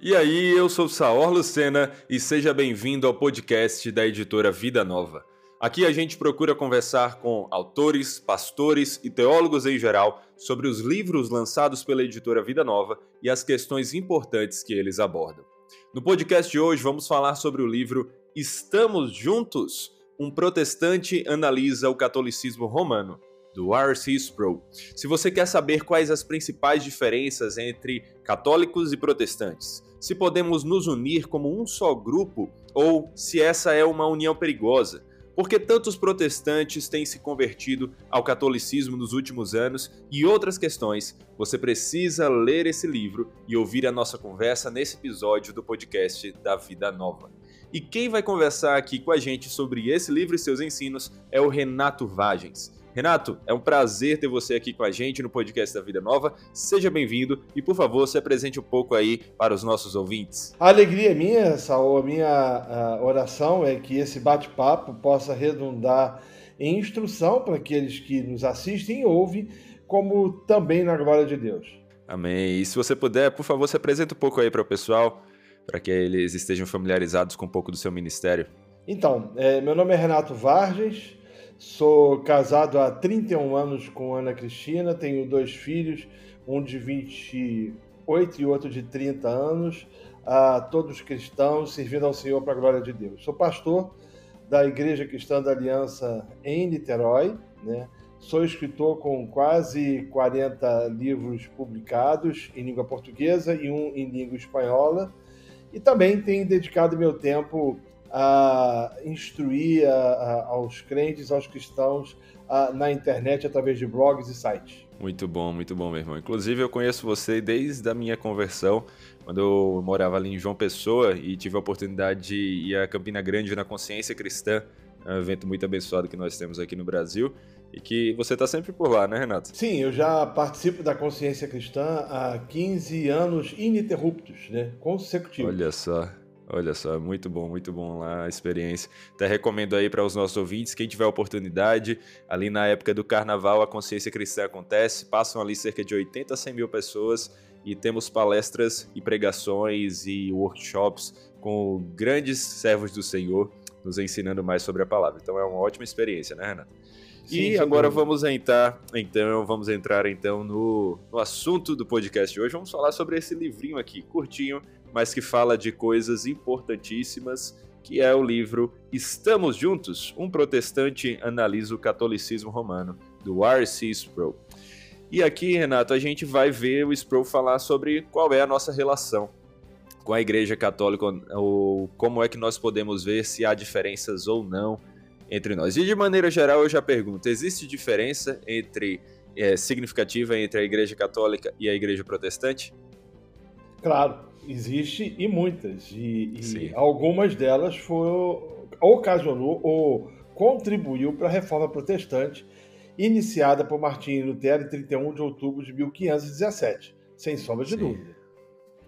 E aí, eu sou Saor Lucena e seja bem-vindo ao podcast da editora Vida Nova. Aqui a gente procura conversar com autores, pastores e teólogos em geral sobre os livros lançados pela editora Vida Nova e as questões importantes que eles abordam. No podcast de hoje vamos falar sobre o livro Estamos Juntos? Um protestante analisa o catolicismo romano, do R.C. Sproul. Se você quer saber quais as principais diferenças entre católicos e protestantes, se podemos nos unir como um só grupo ou se essa é uma união perigosa, por que tantos protestantes têm se convertido ao catolicismo nos últimos anos e outras questões, você precisa ler esse livro e ouvir a nossa conversa nesse episódio do podcast da Vida Nova. E quem vai conversar aqui com a gente sobre esse livro e seus ensinos é o Renato Vagens. Renato, é um prazer ter você aqui com a gente no podcast da Vida Nova. Seja bem-vindo e, por favor, se apresente um pouco aí para os nossos ouvintes. A alegria é minha, Saul, a minha oração é que esse bate-papo possa redundar em instrução para aqueles que nos assistem e ouvem, como também na glória de Deus. Amém. E se você puder, por favor, se apresente um pouco aí para o pessoal, para que eles estejam familiarizados com um pouco do seu ministério. Então, é, meu nome é Renato Vargas, Sou casado há 31 anos com Ana Cristina, tenho dois filhos, um de 28 e outro de 30 anos, a todos cristãos, servindo ao Senhor para a glória de Deus. Sou pastor da Igreja Cristã da Aliança em Niterói, né? Sou escritor com quase 40 livros publicados em língua portuguesa e um em língua espanhola. E também tenho dedicado meu tempo a instruir a, a, aos crentes, aos cristãos a, na internet através de blogs e sites. Muito bom, muito bom, meu irmão. Inclusive, eu conheço você desde a minha conversão, quando eu morava ali em João Pessoa e tive a oportunidade de ir a Campina Grande na Consciência Cristã, é um evento muito abençoado que nós temos aqui no Brasil e que você está sempre por lá, né, Renato? Sim, eu já participo da Consciência Cristã há 15 anos ininterruptos, né, consecutivos. Olha só. Olha só, muito bom, muito bom lá a experiência. Até recomendo aí para os nossos ouvintes, quem tiver oportunidade, ali na época do carnaval a consciência cristã acontece, passam ali cerca de 80 a 100 mil pessoas e temos palestras e pregações e workshops com grandes servos do Senhor nos ensinando mais sobre a palavra. Então é uma ótima experiência, né, Renato? Sim, e agora vamos entrar, então, vamos entrar então no, no assunto do podcast de hoje. Vamos falar sobre esse livrinho aqui, curtinho, mas que fala de coisas importantíssimas, que é o livro Estamos Juntos? Um protestante analisa o catolicismo romano, do R.C. Sproul. E aqui, Renato, a gente vai ver o Sproul falar sobre qual é a nossa relação com a Igreja Católica, ou como é que nós podemos ver se há diferenças ou não entre nós. E de maneira geral, eu já pergunto: existe diferença entre é, significativa entre a Igreja Católica e a Igreja Protestante? Claro, existe e muitas. E, e algumas delas foram, ocasionou ou contribuiu para a reforma protestante iniciada por Martinho Lutero em 31 de outubro de 1517, sem sombra de Sim. dúvida.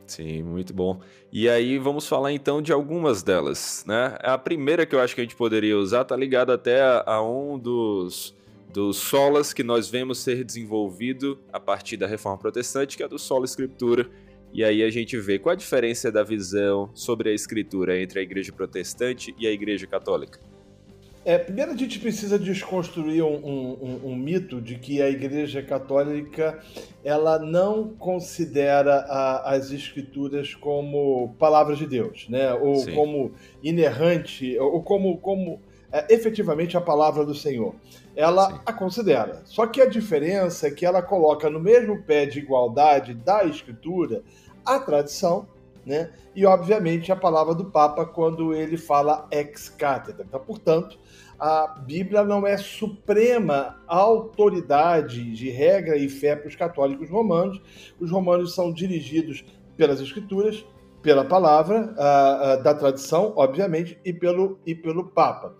Sim, muito bom. E aí vamos falar então de algumas delas, né? A primeira que eu acho que a gente poderia usar tá ligada até a, a um dos dos solas que nós vemos ser desenvolvido a partir da reforma protestante, que é do solo escritura, e aí a gente vê qual a diferença da visão sobre a escritura entre a igreja protestante e a igreja católica. É, primeiro a gente precisa desconstruir um, um, um, mito de que a Igreja Católica ela não considera a, as Escrituras como palavras de Deus, né? Ou Sim. como inerrante, ou como, como é, efetivamente a palavra do Senhor. Ela Sim. a considera. Só que a diferença é que ela coloca no mesmo pé de igualdade da Escritura a tradição, né? E obviamente a palavra do Papa quando ele fala ex cátedra. Então, portanto, a Bíblia não é suprema autoridade de regra e fé para os católicos romanos. Os romanos são dirigidos pelas escrituras, pela palavra uh, uh, da tradição, obviamente, e pelo, e pelo Papa.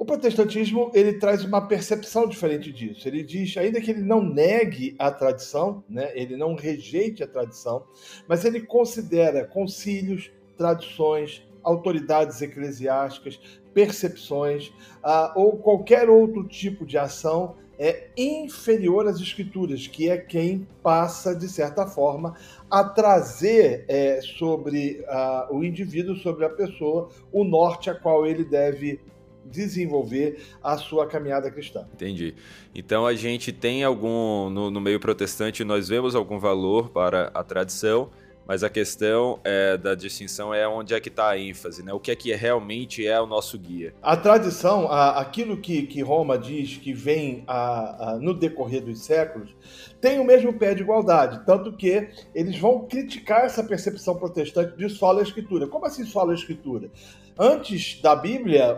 O protestantismo ele traz uma percepção diferente disso. Ele diz, ainda que ele não negue a tradição, né, ele não rejeite a tradição, mas ele considera concílios, tradições, autoridades eclesiásticas, percepções uh, ou qualquer outro tipo de ação é inferior às escrituras, que é quem passa, de certa forma, a trazer é, sobre uh, o indivíduo, sobre a pessoa, o norte a qual ele deve desenvolver a sua caminhada cristã. Entendi. Então a gente tem algum, no, no meio protestante, nós vemos algum valor para a tradição, mas a questão é, da distinção é onde é que está a ênfase, né? O que é que realmente é o nosso guia? A tradição, a, aquilo que, que Roma diz que vem a, a, no decorrer dos séculos, tem o mesmo pé de igualdade, tanto que eles vão criticar essa percepção protestante de sola escritura. Como assim sola escritura? Antes da Bíblia,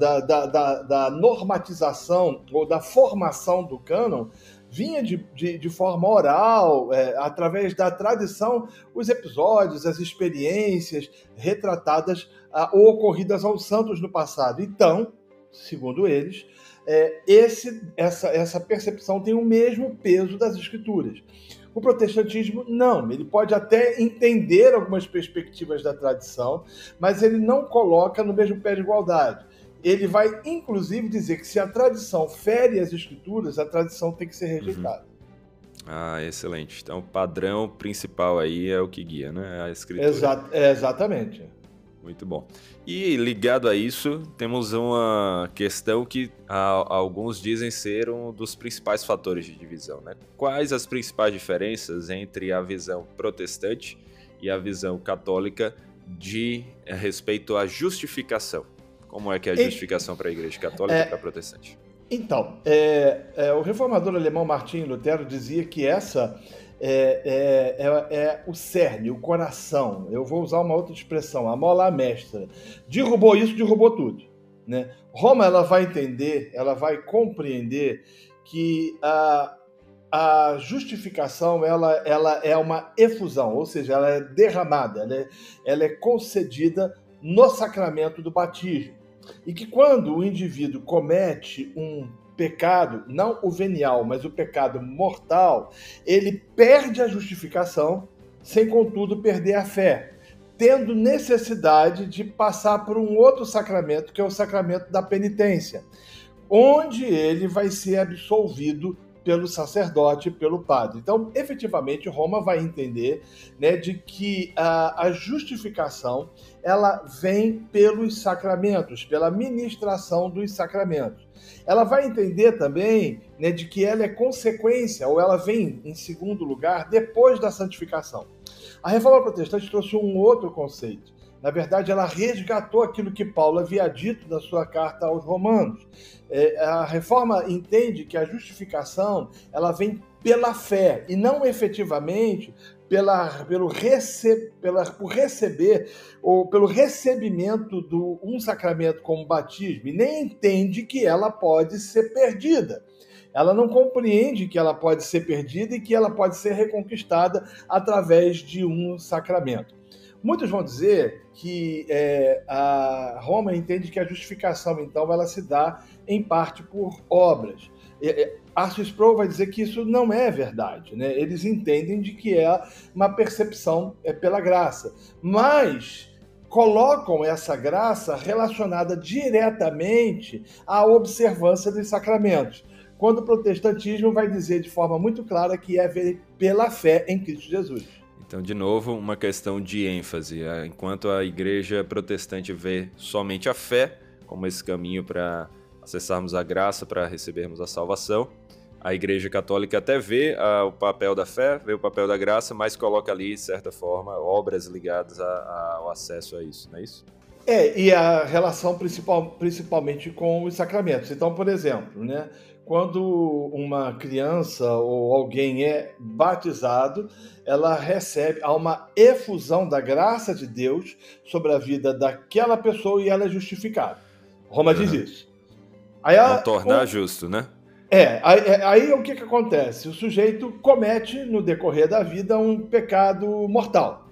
da, da, da, da normatização ou da formação do cânon, vinha de, de, de forma oral, é, através da tradição, os episódios, as experiências retratadas ah, ou ocorridas aos santos no passado. Então, segundo eles, é, esse, essa, essa percepção tem o mesmo peso das escrituras. O protestantismo, não. Ele pode até entender algumas perspectivas da tradição, mas ele não coloca no mesmo pé de igualdade ele vai inclusive dizer que se a tradição fere as escrituras, a tradição tem que ser rejeitada. Uhum. Ah, excelente. Então, o padrão principal aí é o que guia, né? A escritura. Exa é, exatamente. Muito bom. E ligado a isso, temos uma questão que a, alguns dizem ser um dos principais fatores de divisão. Né? Quais as principais diferenças entre a visão protestante e a visão católica de a respeito à justificação? Como é que é a justificação para a Igreja Católica é, e para a protestante? Então, é, é, o reformador alemão Martim Lutero dizia que essa é, é, é, é, o cerne, o coração. Eu vou usar uma outra expressão, a mola mestra. Derrubou isso, derrubou tudo. Né? Roma ela vai entender, ela vai compreender que a, a justificação ela, ela é uma efusão, ou seja, ela é derramada, ela é, ela é concedida no sacramento do batismo. E que quando o indivíduo comete um pecado, não o venial, mas o pecado mortal, ele perde a justificação, sem contudo perder a fé, tendo necessidade de passar por um outro sacramento, que é o sacramento da penitência, onde ele vai ser absolvido pelo sacerdote, pelo padre. Então, efetivamente, Roma vai entender né, de que a, a justificação ela vem pelos sacramentos, pela ministração dos sacramentos. Ela vai entender também né, de que ela é consequência, ou ela vem em segundo lugar, depois da santificação. A reforma protestante trouxe um outro conceito. Na verdade, ela resgatou aquilo que Paulo havia dito na sua carta aos Romanos. É, a reforma entende que a justificação ela vem pela fé e não efetivamente pela, pelo rece, pela, por receber ou pelo recebimento de um sacramento como batismo, e nem entende que ela pode ser perdida. Ela não compreende que ela pode ser perdida e que ela pode ser reconquistada através de um sacramento. Muitos vão dizer que é, a Roma entende que a justificação, então, ela se dá em parte por obras. Arthur Sproul vai dizer que isso não é verdade. Né? Eles entendem de que é uma percepção é, pela graça. Mas colocam essa graça relacionada diretamente à observância dos sacramentos. Quando o protestantismo vai dizer de forma muito clara que é pela fé em Cristo Jesus. Então, de novo, uma questão de ênfase. É, enquanto a igreja protestante vê somente a fé como esse caminho para acessarmos a graça, para recebermos a salvação, a igreja católica até vê uh, o papel da fé, vê o papel da graça, mas coloca ali, de certa forma, obras ligadas a, a, ao acesso a isso, não é isso? É, e a relação principal, principalmente com os sacramentos. Então, por exemplo, né, quando uma criança ou alguém é batizado, ela recebe há uma efusão da graça de Deus sobre a vida daquela pessoa e ela é justificada. Roma uhum. diz isso. Aí Não tornar o, justo, né? É, aí, é, aí o que, que acontece? O sujeito comete no decorrer da vida um pecado mortal.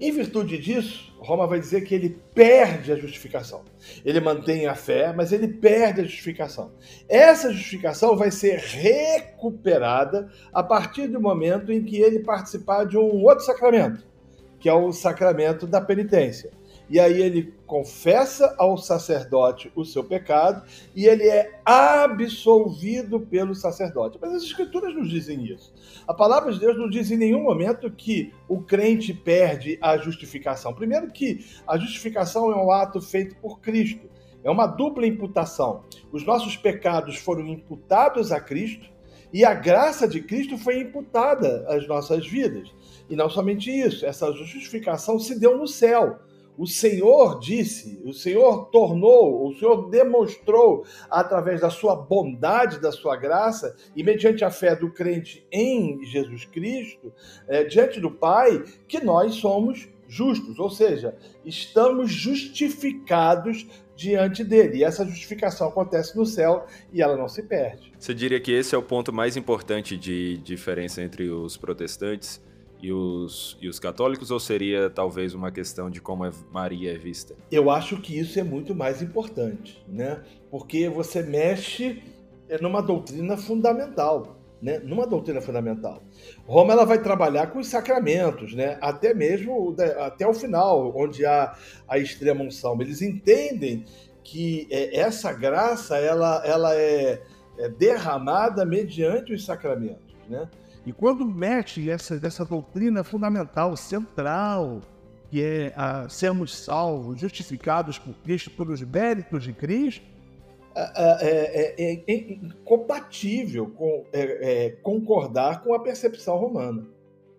Em virtude disso, Roma vai dizer que ele perde a justificação. Ele mantém a fé, mas ele perde a justificação. Essa justificação vai ser recuperada a partir do momento em que ele participar de um outro sacramento, que é o sacramento da penitência. E aí ele confessa ao sacerdote o seu pecado e ele é absolvido pelo sacerdote. Mas as escrituras nos dizem isso. A palavra de Deus não diz em nenhum momento que o crente perde a justificação. Primeiro que a justificação é um ato feito por Cristo. É uma dupla imputação. Os nossos pecados foram imputados a Cristo e a graça de Cristo foi imputada às nossas vidas. E não somente isso, essa justificação se deu no céu o Senhor disse, o Senhor tornou, o Senhor demonstrou através da sua bondade, da sua graça e mediante a fé do crente em Jesus Cristo, é, diante do Pai, que nós somos justos, ou seja, estamos justificados diante dele. E essa justificação acontece no céu e ela não se perde. Você diria que esse é o ponto mais importante de diferença entre os protestantes? E os, e os católicos, ou seria talvez uma questão de como Maria é vista? Eu acho que isso é muito mais importante, né? Porque você mexe numa doutrina fundamental. Né, numa doutrina fundamental. Roma ela vai trabalhar com os sacramentos, né, até mesmo até o final, onde há a extrema unção. Eles entendem que é, essa graça ela, ela é, é derramada mediante os sacramentos. Né? E quando mete essa, essa doutrina fundamental, central, que é a sermos salvos, justificados por Cristo pelos méritos de Cristo, é, é, é, é incompatível com é, é, concordar com a percepção romana.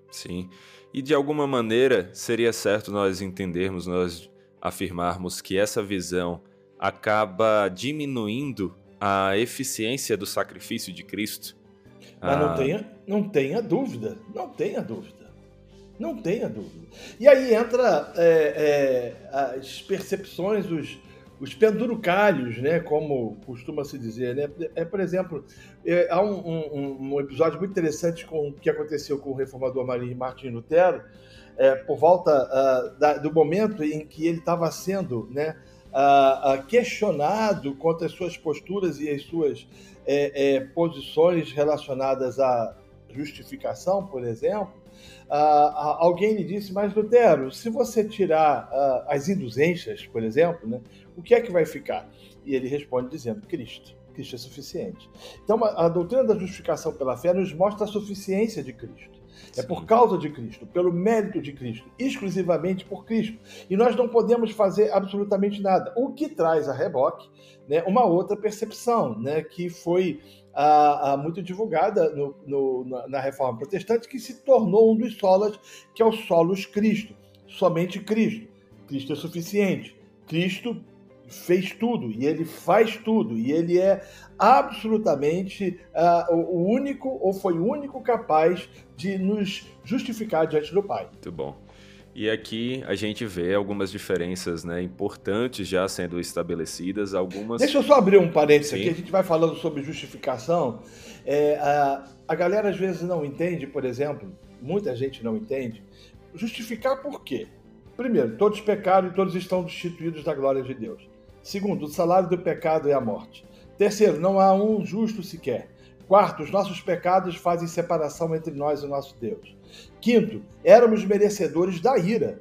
Sim. E de alguma maneira seria certo nós entendermos, nós afirmarmos que essa visão acaba diminuindo a eficiência do sacrifício de Cristo mas não, ah. tenha, não tenha dúvida, não tenha dúvida. Não tenha dúvida. E aí entra é, é, as percepções, os, os pendurucalhos, né, como costuma se dizer. Né? É, por exemplo, é, há um, um, um, episódio muito interessante com o que aconteceu com o reformador Martin Lutero, é, por volta uh, da, do momento em que ele estava sendo né, uh, uh, questionado contra as suas posturas e as suas é, é, posições relacionadas à justificação, por exemplo, ah, alguém lhe disse, mas Lutero, se você tirar ah, as indulgências, por exemplo, né, o que é que vai ficar? E ele responde dizendo: Cristo. Cristo é suficiente. Então, a, a doutrina da justificação pela fé nos mostra a suficiência de Cristo. É por causa de Cristo, pelo mérito de Cristo, exclusivamente por Cristo. E nós não podemos fazer absolutamente nada. O que traz a reboque né, uma outra percepção, né, que foi ah, ah, muito divulgada no, no, na Reforma Protestante, que se tornou um dos solas, que é o solos Cristo. Somente Cristo. Cristo é suficiente. Cristo fez tudo e ele faz tudo e ele é absolutamente uh, o único ou foi o único capaz de nos justificar diante do Pai. Muito bom. E aqui a gente vê algumas diferenças né, importantes já sendo estabelecidas, algumas... Deixa eu só abrir um parênteses Sim. aqui, a gente vai falando sobre justificação. É, a, a galera às vezes não entende, por exemplo, muita gente não entende, justificar por quê? Primeiro, todos pecaram e todos estão destituídos da glória de Deus. Segundo, o salário do pecado é a morte. Terceiro, não há um justo sequer. Quarto, os nossos pecados fazem separação entre nós e o nosso Deus. Quinto, éramos merecedores da ira,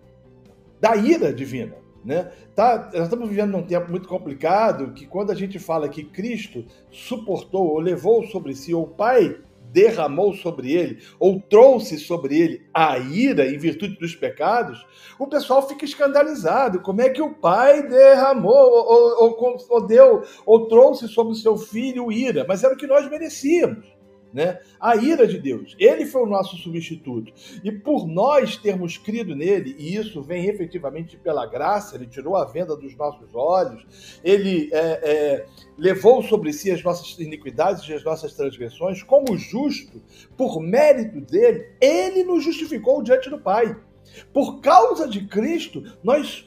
da ira divina. Né? Tá, nós estamos vivendo num tempo muito complicado que quando a gente fala que Cristo suportou ou levou sobre si, ou o Pai derramou sobre ele, ou trouxe sobre ele a ira em virtude dos pecados, o pessoal fica escandalizado. Como é que o pai derramou, ou, ou, ou deu, ou trouxe sobre o seu filho ira? Mas era o que nós merecíamos né? A ira de Deus. Ele foi o nosso substituto. E por nós termos crido nele, e isso vem efetivamente pela graça, ele tirou a venda dos nossos olhos, ele é, é, levou sobre si as nossas iniquidades e as nossas transgressões, como justo, por mérito dele, ele nos justificou diante do Pai. Por causa de Cristo, nós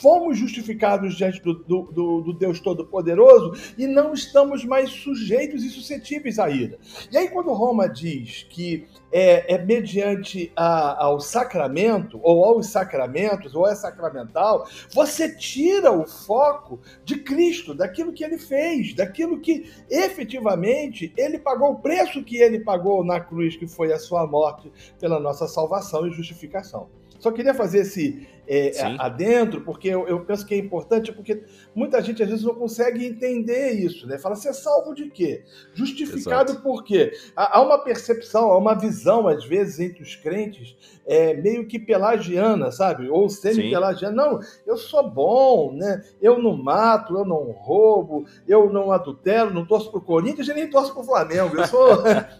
fomos justificados diante do, do, do, Deus Todo-Poderoso e não estamos mais sujeitos e suscetíveis à ira. E aí, quando Roma diz que é, é mediante a, ao sacramento, ou aos sacramentos, ou é sacramental, você tira o foco de Cristo, daquilo que ele fez, daquilo que efetivamente ele pagou, o preço que ele pagou na cruz, que foi a sua morte pela nossa salvação e justificação. Só queria fazer esse é, adentro, porque eu, eu, penso que é importante, porque muita gente às vezes não consegue entender isso, né? Fala, você é salvo de quê? Justificado Exato. por quê? Há, há, uma percepção, há uma visão, às vezes, entre os crentes, é, meio que pelagiana, sabe? Ou semi-pelagiana. Não, eu sou bom, né? Eu não mato, eu não roubo, eu não adultero, não torço pro Corinthians e nem torço pro Flamengo. Eu sou,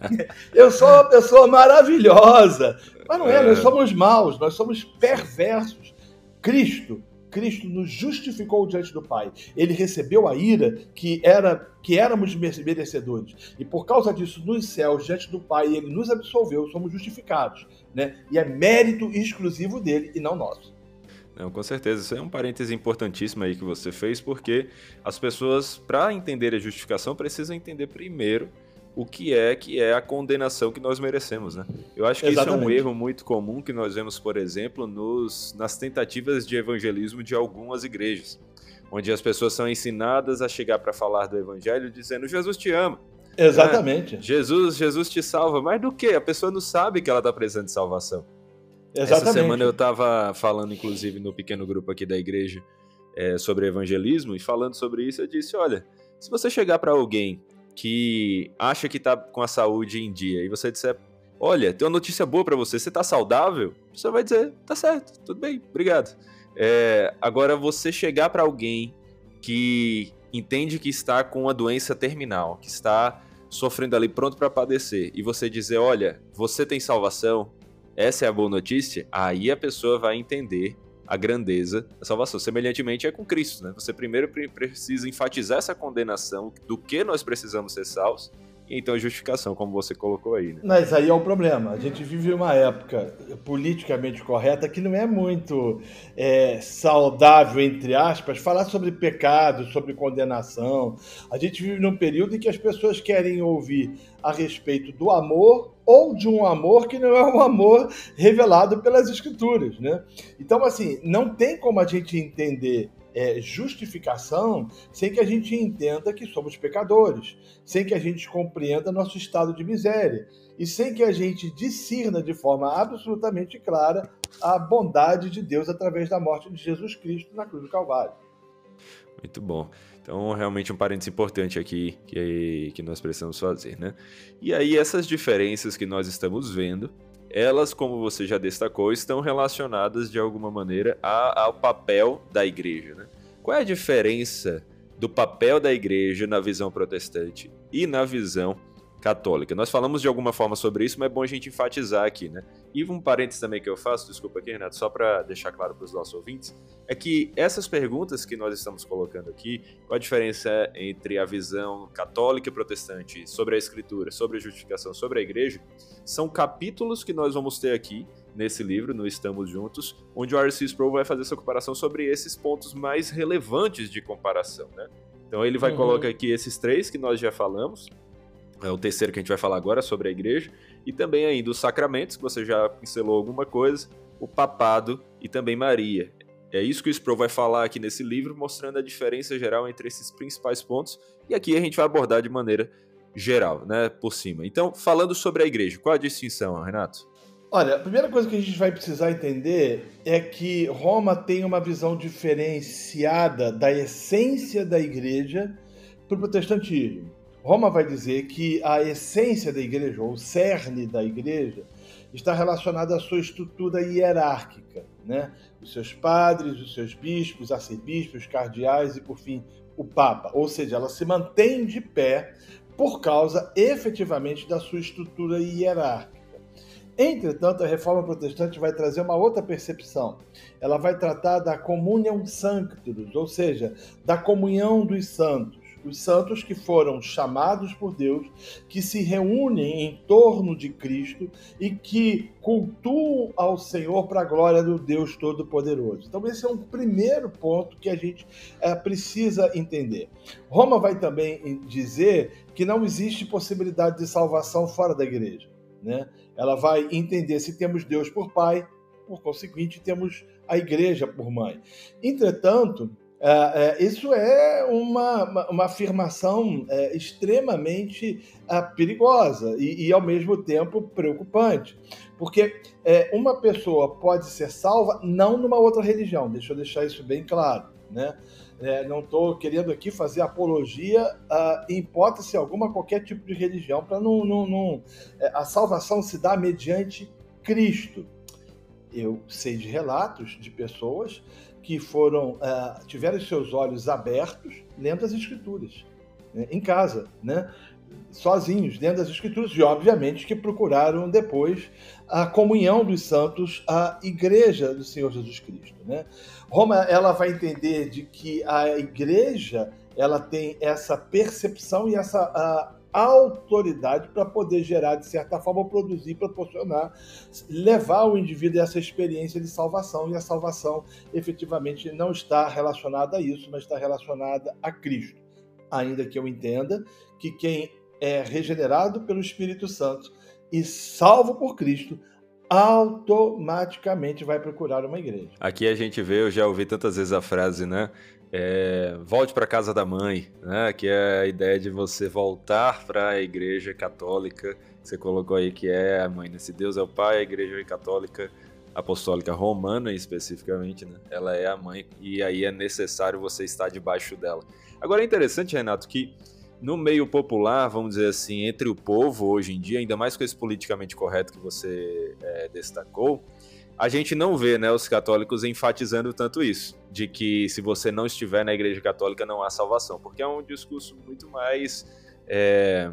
eu sou uma pessoa maravilhosa. Mas não é, é, nós somos maus, nós somos perversos. Cristo, Cristo nos justificou diante do Pai. Ele recebeu a ira que era que éramos merecedores. E por causa disso, nos céus, diante do Pai, ele nos absolveu, somos justificados, né? E é mérito exclusivo dele e não nosso. Não, com certeza. Isso é um parêntese importantíssimo aí que você fez, porque as pessoas, para entender a justificação, precisam entender primeiro o que é que é a condenação que nós merecemos, né? Eu acho que Exatamente. isso é um erro muito comum que nós vemos, por exemplo, nos, nas tentativas de evangelismo de algumas igrejas, onde as pessoas são ensinadas a chegar para falar do evangelho dizendo Jesus te ama. Exatamente. Né? Jesus, Jesus te salva, mas do que? A pessoa não sabe que ela está precisando de salvação. Exatamente. Essa semana eu estava falando, inclusive, no pequeno grupo aqui da igreja é, sobre evangelismo e falando sobre isso, eu disse, olha, se você chegar para alguém que acha que tá com a saúde em dia e você disser, olha, tem uma notícia boa para você, você tá saudável? Você vai dizer, tá certo, tudo bem, obrigado. É, agora, você chegar para alguém que entende que está com uma doença terminal, que está sofrendo ali pronto para padecer, e você dizer, olha, você tem salvação, essa é a boa notícia, aí a pessoa vai entender a grandeza da salvação. Semelhantemente é com Cristo, né? Você primeiro precisa enfatizar essa condenação do que nós precisamos ser salvos, então a justificação, como você colocou aí. Né? Mas aí é o problema. A gente vive uma época politicamente correta que não é muito é, saudável, entre aspas, falar sobre pecado, sobre condenação. A gente vive num período em que as pessoas querem ouvir a respeito do amor ou de um amor que não é um amor revelado pelas escrituras, né? Então, assim, não tem como a gente entender é, justificação sem que a gente entenda que somos pecadores, sem que a gente compreenda nosso estado de miséria e sem que a gente discirna de forma absolutamente clara a bondade de Deus através da morte de Jesus Cristo na cruz do Calvário. Muito bom. Então, realmente um parênteses importante aqui que, que nós precisamos fazer, né? E aí, essas diferenças que nós estamos vendo, elas, como você já destacou, estão relacionadas de alguma maneira ao papel da igreja, né? Qual é a diferença do papel da igreja na visão protestante e na visão católica. Nós falamos de alguma forma sobre isso, mas é bom a gente enfatizar aqui, né? E um parênteses também que eu faço, desculpa aqui, Renato, só para deixar claro para os nossos ouvintes, é que essas perguntas que nós estamos colocando aqui, qual a diferença entre a visão católica e protestante sobre a escritura, sobre a justificação, sobre a igreja, são capítulos que nós vamos ter aqui nesse livro, no Estamos Juntos, onde o R.C. Sproul vai fazer essa comparação sobre esses pontos mais relevantes de comparação, né? Então ele vai uhum. colocar aqui esses três que nós já falamos, é o terceiro que a gente vai falar agora sobre a igreja, e também ainda os sacramentos, que você já pincelou alguma coisa, o papado e também Maria. É isso que o Sproul vai falar aqui nesse livro, mostrando a diferença geral entre esses principais pontos, e aqui a gente vai abordar de maneira geral, né, por cima. Então, falando sobre a igreja, qual a distinção, Renato? Olha, a primeira coisa que a gente vai precisar entender é que Roma tem uma visão diferenciada da essência da igreja para o protestantismo. Roma vai dizer que a essência da igreja, ou o cerne da igreja, está relacionada à sua estrutura hierárquica, né? Os seus padres, os seus bispos, arcebispos, cardeais e, por fim, o Papa. Ou seja, ela se mantém de pé por causa efetivamente da sua estrutura hierárquica. Entretanto, a reforma protestante vai trazer uma outra percepção. Ela vai tratar da comunhão sanctus, ou seja, da comunhão dos santos os santos que foram chamados por Deus, que se reúnem em torno de Cristo e que cultuam ao Senhor para a glória do Deus Todo-Poderoso. Então, esse é um primeiro ponto que a gente é, precisa entender. Roma vai também dizer que não existe possibilidade de salvação fora da igreja. Né? Ela vai entender se temos Deus por Pai, por conseguinte, temos a igreja por mãe. Entretanto, É, é, isso é uma, uma afirmação é, extremamente perigosa e, e, ao mesmo tempo, preocupante. Porque uma pessoa pode ser salva não numa outra religião, deixa eu deixar isso bem claro. Né? Não estou querendo aqui fazer apologia em hipótese alguma qualquer tipo de religião, para não, não, não, A salvação se dá mediante Cristo. Eu sei de relatos de pessoas que foram uh, tiveram seus olhos abertos lendo as escrituras né, em casa, né, sozinhos dentro das escrituras e obviamente que procuraram depois a comunhão dos santos, a igreja do Senhor Jesus Cristo, né? Roma ela vai entender de que a igreja ela tem essa percepção e essa autoridade para poder gerar, de certa forma, produzir, proporcionar, levar o indivíduo a essa experiência de salvação. E a salvação efetivamente não está relacionada a isso, mas está relacionada a Cristo. Ainda que eu entenda que quem é regenerado pelo Espírito Santo e salvo por Cristo automaticamente vai procurar uma igreja. Aqui a gente vê, eu já ouvi tantas vezes a frase, né? É, volte para casa da mãe, né? Que é a ideia de você voltar para a igreja católica. Você colocou aí que é a mãe, né? Se Deus é o pai, a igreja católica apostólica romana especificamente, né? Ela é a mãe e aí é necessário você estar debaixo dela. Agora é interessante, Renato, que no meio popular, vamos dizer assim, entre o povo hoje em dia, ainda mais com esse politicamente correto que você é, destacou, a gente não vê né, os católicos enfatizando tanto isso, de que se você não estiver na igreja católica não há salvação, porque é um discurso muito mais, é,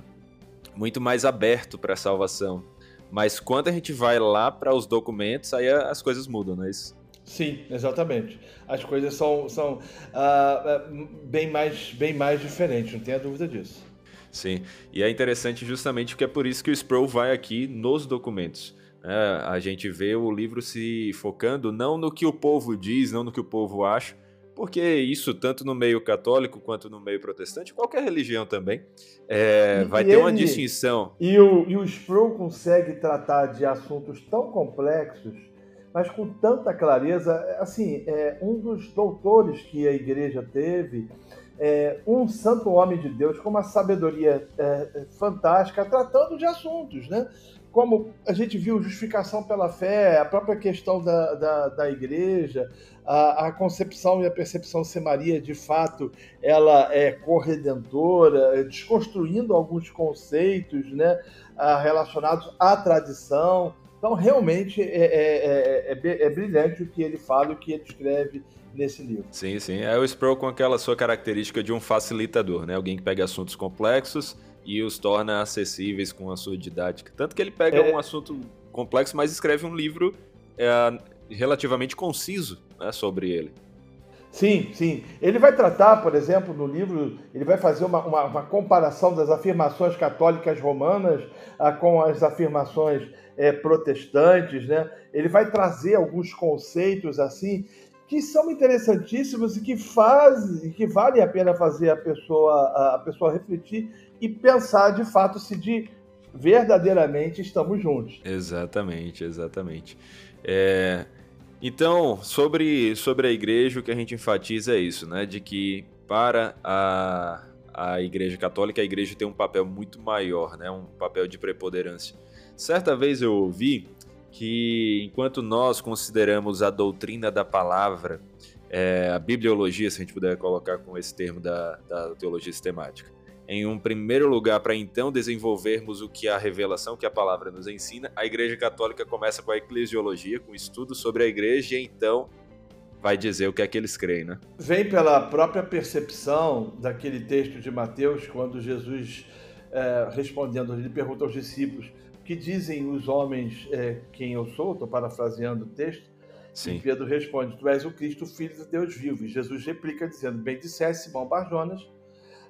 muito mais aberto para a salvação. Mas quando a gente vai lá para os documentos, aí as coisas mudam, não é isso? Sim, exatamente. As coisas são, são uh, bem, mais, bem mais diferentes, não tenha dúvida disso. Sim, e é interessante justamente porque é por isso que o Sproul vai aqui nos documentos é, a gente vê o livro se focando não no que o povo diz, não no que o povo acha, porque isso, tanto no meio católico quanto no meio protestante, qualquer religião também, é, vai ter ele, uma distinção. E o, e o Sproul consegue tratar de assuntos tão complexos, mas com tanta clareza. Assim, é, um dos doutores que a igreja teve, é, um santo homem de Deus com uma sabedoria é, fantástica, tratando de assuntos, né? Como a gente viu, justificação pela fé, a própria questão da, da, da igreja, a, a, concepção e a percepção se Maria, de fato, ela é corredentora, desconstruindo alguns conceitos né, relacionados à tradição. Então, realmente, é, é, é, é, brilhante o que ele fala, o que ele escreve nesse livro. Sim, sim. É o Sproul com aquela sua característica de um facilitador, né? Alguém que pega assuntos complexos e os torna acessíveis com a sua didática. Tanto que ele pega é... um assunto complexo, mas escreve um livro é, relativamente conciso né, sobre ele. Sim, sim. Ele vai tratar, por exemplo, no livro, ele vai fazer uma, uma, uma comparação das afirmações católicas romanas ah, com as afirmações é, protestantes, né? Ele vai trazer alguns conceitos assim que são interessantíssimos e que fazem, que vale a pena fazer a pessoa, a pessoa refletir e pensar de fato se de verdadeiramente estamos juntos. Exatamente, exatamente. É, então, sobre, sobre a igreja, o que a gente enfatiza é isso, né? De que para a, a igreja católica, a igreja tem um papel muito maior, né? Um papel de preponderância. Certa vez eu ouvi que enquanto nós consideramos a doutrina da palavra, é, a bibliologia, se a gente puder colocar com esse termo da, da teologia sistemática, em um primeiro lugar para então desenvolvermos o que a revelação que a palavra nos ensina, a Igreja Católica começa com a eclesiologia, com estudo sobre a igreja e então vai dizer o que é que eles creem, né? Vem pela própria percepção daquele texto de Mateus, quando Jesus, é, respondendo, ele pergunta aos discípulos: que dizem os homens é, quem eu sou? Estou parafraseando o texto. Sim. E Pedro responde: Tu és o Cristo, filho de Deus vivo. E Jesus replica dizendo: Bem disseste, Simão Barjonas,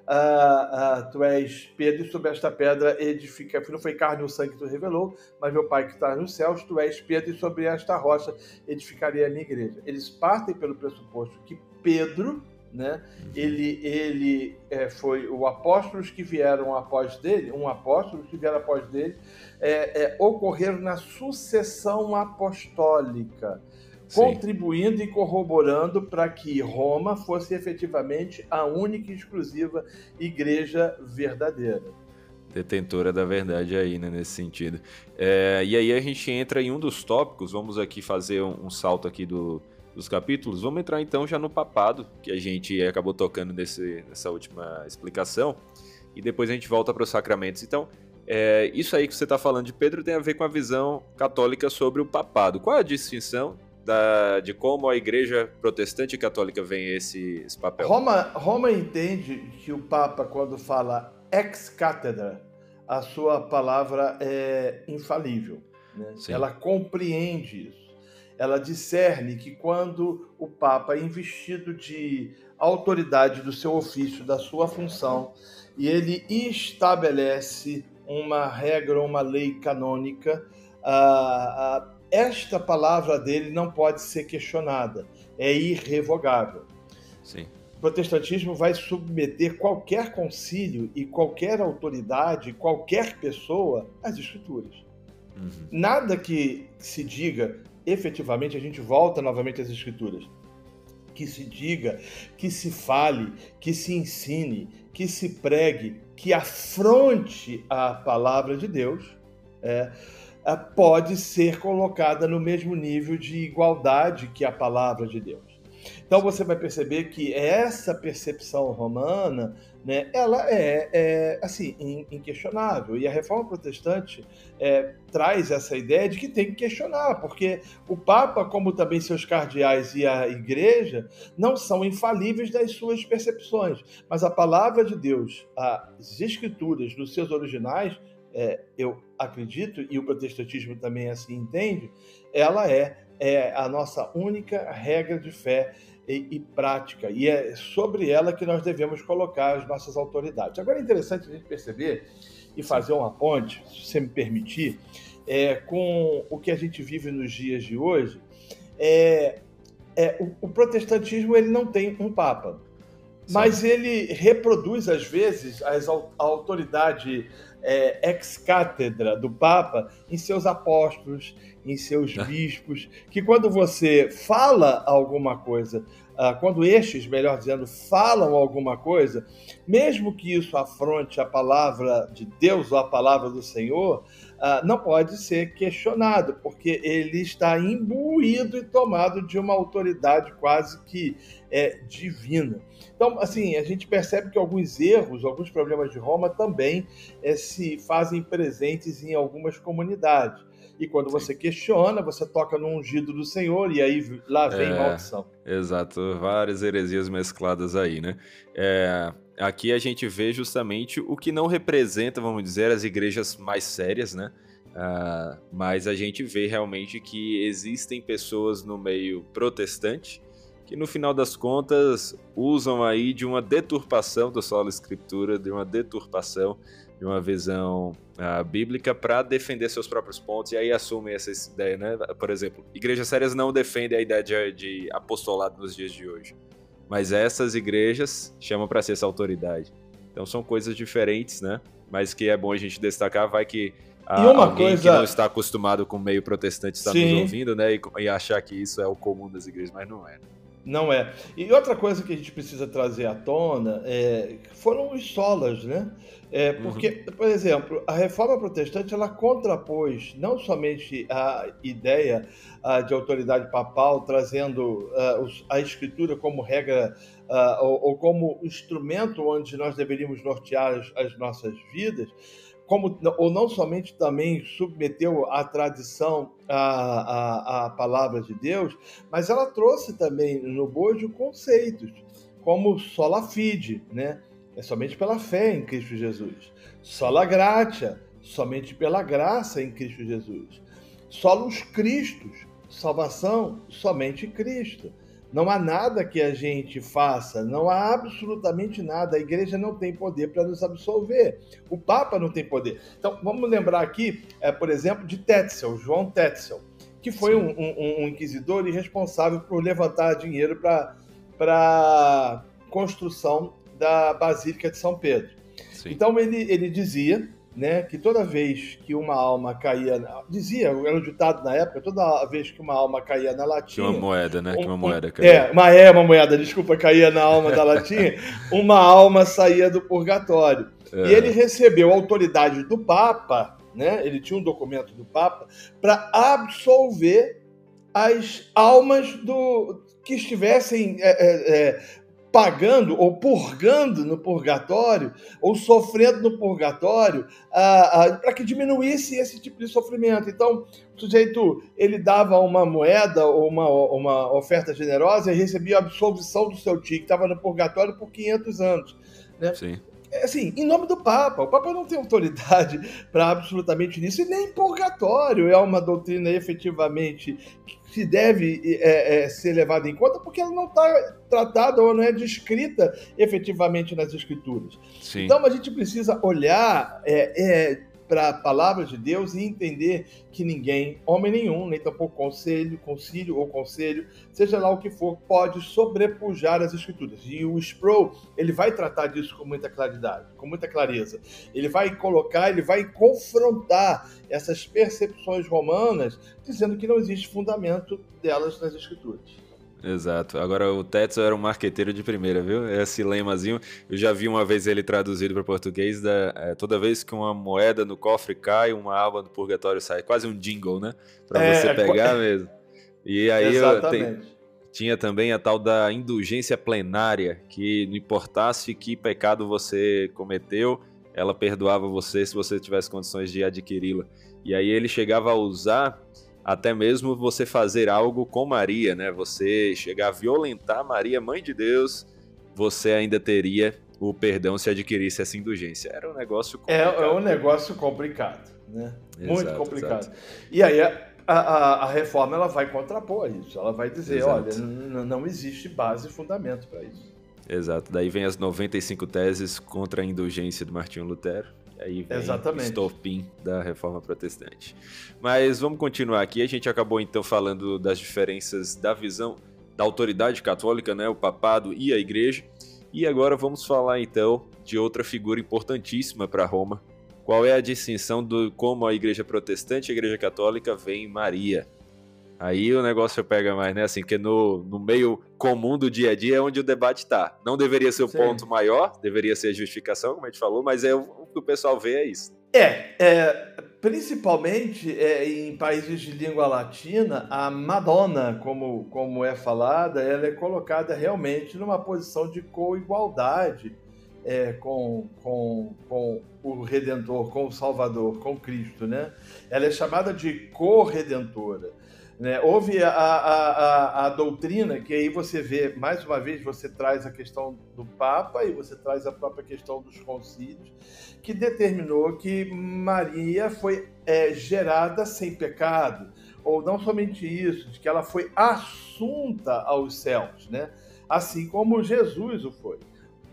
uh, uh, tu és Pedro, e sobre esta pedra edifica. Não foi carne ou sangue que tu revelou, mas meu Pai que está nos céus, tu és Pedro, e sobre esta rocha edificarei a minha igreja. Eles partem pelo pressuposto que Pedro né? Ele, ele é, foi o apóstolos que vieram após dele, um apóstolo que vieram após dele, é, é, ocorreram na sucessão apostólica. Contribuindo e corroborando para que Roma fosse efetivamente a única e exclusiva igreja verdadeira. Detentora da verdade aí, né, nesse sentido. É, e aí a gente entra em um dos tópicos, vamos aqui fazer um, um salto aqui do, dos capítulos, vamos entrar então já no papado, que a gente acabou tocando nesse, nessa última explicação, e depois a gente volta para os sacramentos. Então, é, isso aí que você está falando de Pedro tem a ver com a visão católica sobre o papado. Qual é a distinção da, de como a igreja protestante e católica vê esse, esse papel? Roma, Roma entende que o Papa, quando fala ex cátedra, a sua palavra é infalível. Né? Ela compreende isso. Ela discerne que quando o Papa é investido de autoridade do seu ofício, da sua função, e ele estabelece uma regra, uma lei canônica, ah, esta palavra dele não pode ser questionada, é irrevogável. Sim. O protestantismo vai submeter qualquer concílio e qualquer autoridade, qualquer pessoa às escrituras. Uhum. Nada que se diga, efetivamente, a gente volta novamente às escrituras. Que se diga, que se fale, que se ensine, que se pregue, que afronte a palavra de Deus, é, pode ser colocada no mesmo nível de igualdade que a palavra de Deus. Então você vai perceber que essa percepção romana, né, ela é, é assim inquestionável. E a reforma protestante é, traz essa ideia de que tem que questionar, porque o Papa, como também seus cardeais e a Igreja, não são infalíveis das suas percepções, mas a palavra de Deus, as Escrituras, nos seus originais, é, eu acredito, e o protestantismo também assim entende, ela é, é a nossa única regra de fé e, e, prática, e é sobre ela que nós devemos colocar as nossas autoridades. Agora é interessante a gente perceber e fazer uma ponte, se você me permitir, é, com o que a gente vive nos dias de hoje. É, é, o, o protestantismo ele não tem um papa, mas ele reproduz às vezes as, a autoridade é, ex-cátedra do Papa em seus apóstolos, em seus ah. bispos, que quando você fala alguma coisa, uh, quando estes, melhor dizendo, falam alguma coisa, mesmo que isso afronte a palavra de Deus ou a palavra do Senhor, uh, não pode ser questionado, porque ele está imbuído e tomado de uma autoridade quase que é, divina. Então, assim, a gente percebe que alguns erros, alguns problemas de Roma também é, se fazem presentes em algumas comunidades. E quando Sim. você questiona, você toca no ungido do Senhor e aí lá vem é, maldição. Exato, várias heresias mescladas aí, né? É, aqui a gente vê justamente o que não representa, vamos dizer, as igrejas mais sérias, né? Uh, mas a gente vê realmente que existem pessoas no meio protestante que no final das contas usam aí de uma deturpação do solo escritura, de uma deturpação de uma visão uh, bíblica para defender seus próprios pontos e aí assumem essa ideia, né? Por exemplo, igrejas sérias não defendem a ideia de, de apostolado nos dias de hoje, mas essas igrejas chamam para si essa autoridade. Então são coisas diferentes, né? Mas que é bom a gente destacar, vai que uma alguém coisa... que não está acostumado com o meio protestante está Sim. nos ouvindo, né? E, e, achar que isso é o comum das igrejas, mas não é. Né? Não é. E outra coisa que a gente precisa trazer à tona é, foram os solas, né? É, porque, uhum. por exemplo, a reforma protestante ela contrapôs não somente a ideia uh, de autoridade papal, trazendo uh, a escritura como regra uh, ou, ou, como instrumento onde nós deveríamos nortear as, as nossas vidas, como, ou não somente também submeteu a tradição à, à, à palavra de Deus, mas ela trouxe também no bojo conceitos, como sola fide, né? É somente pela fé em Cristo Jesus. Sola gratia, somente pela graça em Cristo Jesus. Solos Cristos, salvação somente Cristo. Não há nada que a gente faça, não há absolutamente nada. A igreja não tem poder para nos absolver. O Papa não tem poder. Então, vamos lembrar aqui, é, por exemplo, de Tetzel, João Tetzel, que foi um, um, um, inquisidor e responsável por levantar dinheiro para a construção da Basílica de São Pedro. Sim. Então, ele, ele dizia né, que toda vez que uma alma caía, dizia, era um ditado na época, toda vez que uma alma caía na latinha... Que uma moeda, né? Um, que uma moeda caía. É, uma, é, uma moeda, desculpa, caía na alma da latinha, uma alma saía do purgatório. É. E ele recebeu a autoridade do Papa, né, ele tinha um documento do Papa, para absolver as almas do que estivessem é, é, é pagando ou purgando no purgatório ou sofrendo no purgatório para que diminuísse esse tipo de sofrimento. Então, o sujeito ele dava uma moeda ou uma, uma oferta generosa e recebia a absolvição do seu tio que estava no purgatório por 500 anos. Né? Sim. Assim, em nome do Papa. O Papa não tem autoridade para absolutamente nisso, e nem purgatório é uma doutrina efetivamente que deve é, é, ser levada em conta, porque ela não está tratada ou não é descrita efetivamente nas Escrituras. Sim. Então a gente precisa olhar é, é para a palavra de Deus e entender que ninguém, homem nenhum, nem tampouco conselho, concílio ou conselho, seja lá o que for, pode sobrepujar as escrituras. E o Sproul, ele vai tratar disso com muita claridade, com muita clareza. Ele vai colocar, ele vai confrontar essas percepções romanas, dizendo que não existe fundamento delas nas escrituras. Exato. Agora o Tetsu era um marqueteiro de primeira, viu? Esse lemazinho, eu já vi uma vez ele traduzido para português, da, é, toda vez que uma moeda no cofre cai, uma alma do purgatório sai. Quase um jingle, né? Para é, você é pegar é... mesmo. E aí Exatamente. Te, tinha também a tal da indulgência plenária, que não importasse que pecado você cometeu, ela perdoava você se você tivesse condições de adquiri-la. E aí ele chegava a usar até mesmo você fazer algo com Maria, né? Você chegar a violentar Maria, mãe de Deus, você ainda teria o perdão se adquirisse essa indulgência. Era um negócio complicado. É, é um negócio complicado, né? Exato, Muito complicado. Exato. E aí a, a, a, reforma ela vai contrapor isso. Ela vai dizer, exato. olha, não existe base e fundamento para isso. Exato. Daí vem as 95 teses contra a indulgência do Martinho Lutero. Aí vem Exatamente. o estopim da reforma protestante. Mas vamos continuar aqui. A gente acabou então falando das diferenças da visão da autoridade católica, né, o papado e a igreja. E agora vamos falar então de outra figura importantíssima para Roma. Qual é a distinção do como a igreja protestante e a igreja católica veem Maria? Aí o negócio pega mais, né? Assim, porque no, no meio comum do dia a dia é onde o debate está. Não deveria ser o Sim. ponto maior, deveria ser a justificação, como a gente falou, mas é o, o que o pessoal vê é isso. É, é principalmente é, em países de língua latina, a Madonna, como, como é falada, ela é colocada realmente numa posição de coigualdade é, com, com, com o Redentor, com o Salvador, com Cristo, né? Ela é chamada de corredentora. Né? Houve a, a, a, a, doutrina, que aí você vê, mais uma vez, você traz a questão do Papa e você traz a própria questão dos concílios, que determinou que Maria foi é, gerada sem pecado, ou não somente isso, que ela foi assunta aos céus, né? assim como Jesus o foi.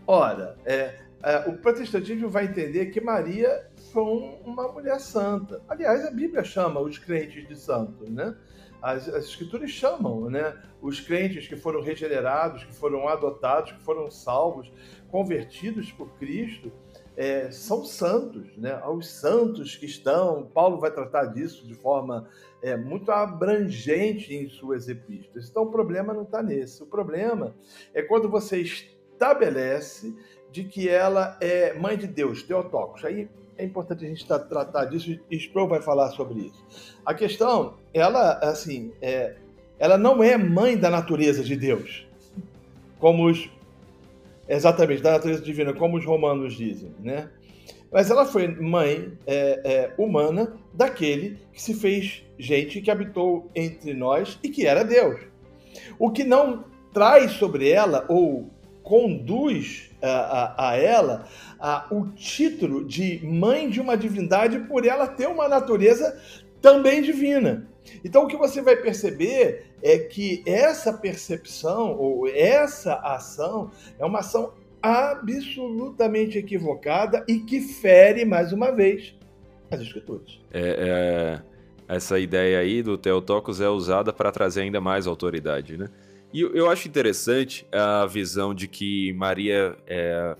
Ora, é, é, o protestantismo vai entender que Maria foi uma mulher santa. Aliás, a Bíblia chama os crentes de santos, né? As, as escrituras chamam né, os crentes que foram regenerados, que foram adotados, que foram salvos, convertidos por Cristo, é, são santos, né? Aos santos que estão, Paulo vai tratar disso de forma é, muito abrangente em suas epístolas. Então o problema não está nesse. O problema é quando você estabelece de que ela é mãe de Deus, Teotocos. Aí é importante a gente tratar disso e Sproul vai falar sobre isso. A questão, ela, assim, é, ela não é mãe da natureza de Deus, como os exatamente da natureza divina, como os romanos dizem, né? Mas ela foi mãe é, é, humana daquele que se fez gente que habitou entre nós e que era Deus. O que não traz sobre ela ou conduz a, a, a ela a, o título de mãe de uma divindade por ela ter uma natureza também divina. Então o que você vai perceber é que essa percepção ou essa ação é uma ação absolutamente equivocada e que fere mais uma vez as escrituras. É, é, essa ideia aí do Teotocos é usada para trazer ainda mais autoridade, né? E eu acho interessante a visão de que Maria é,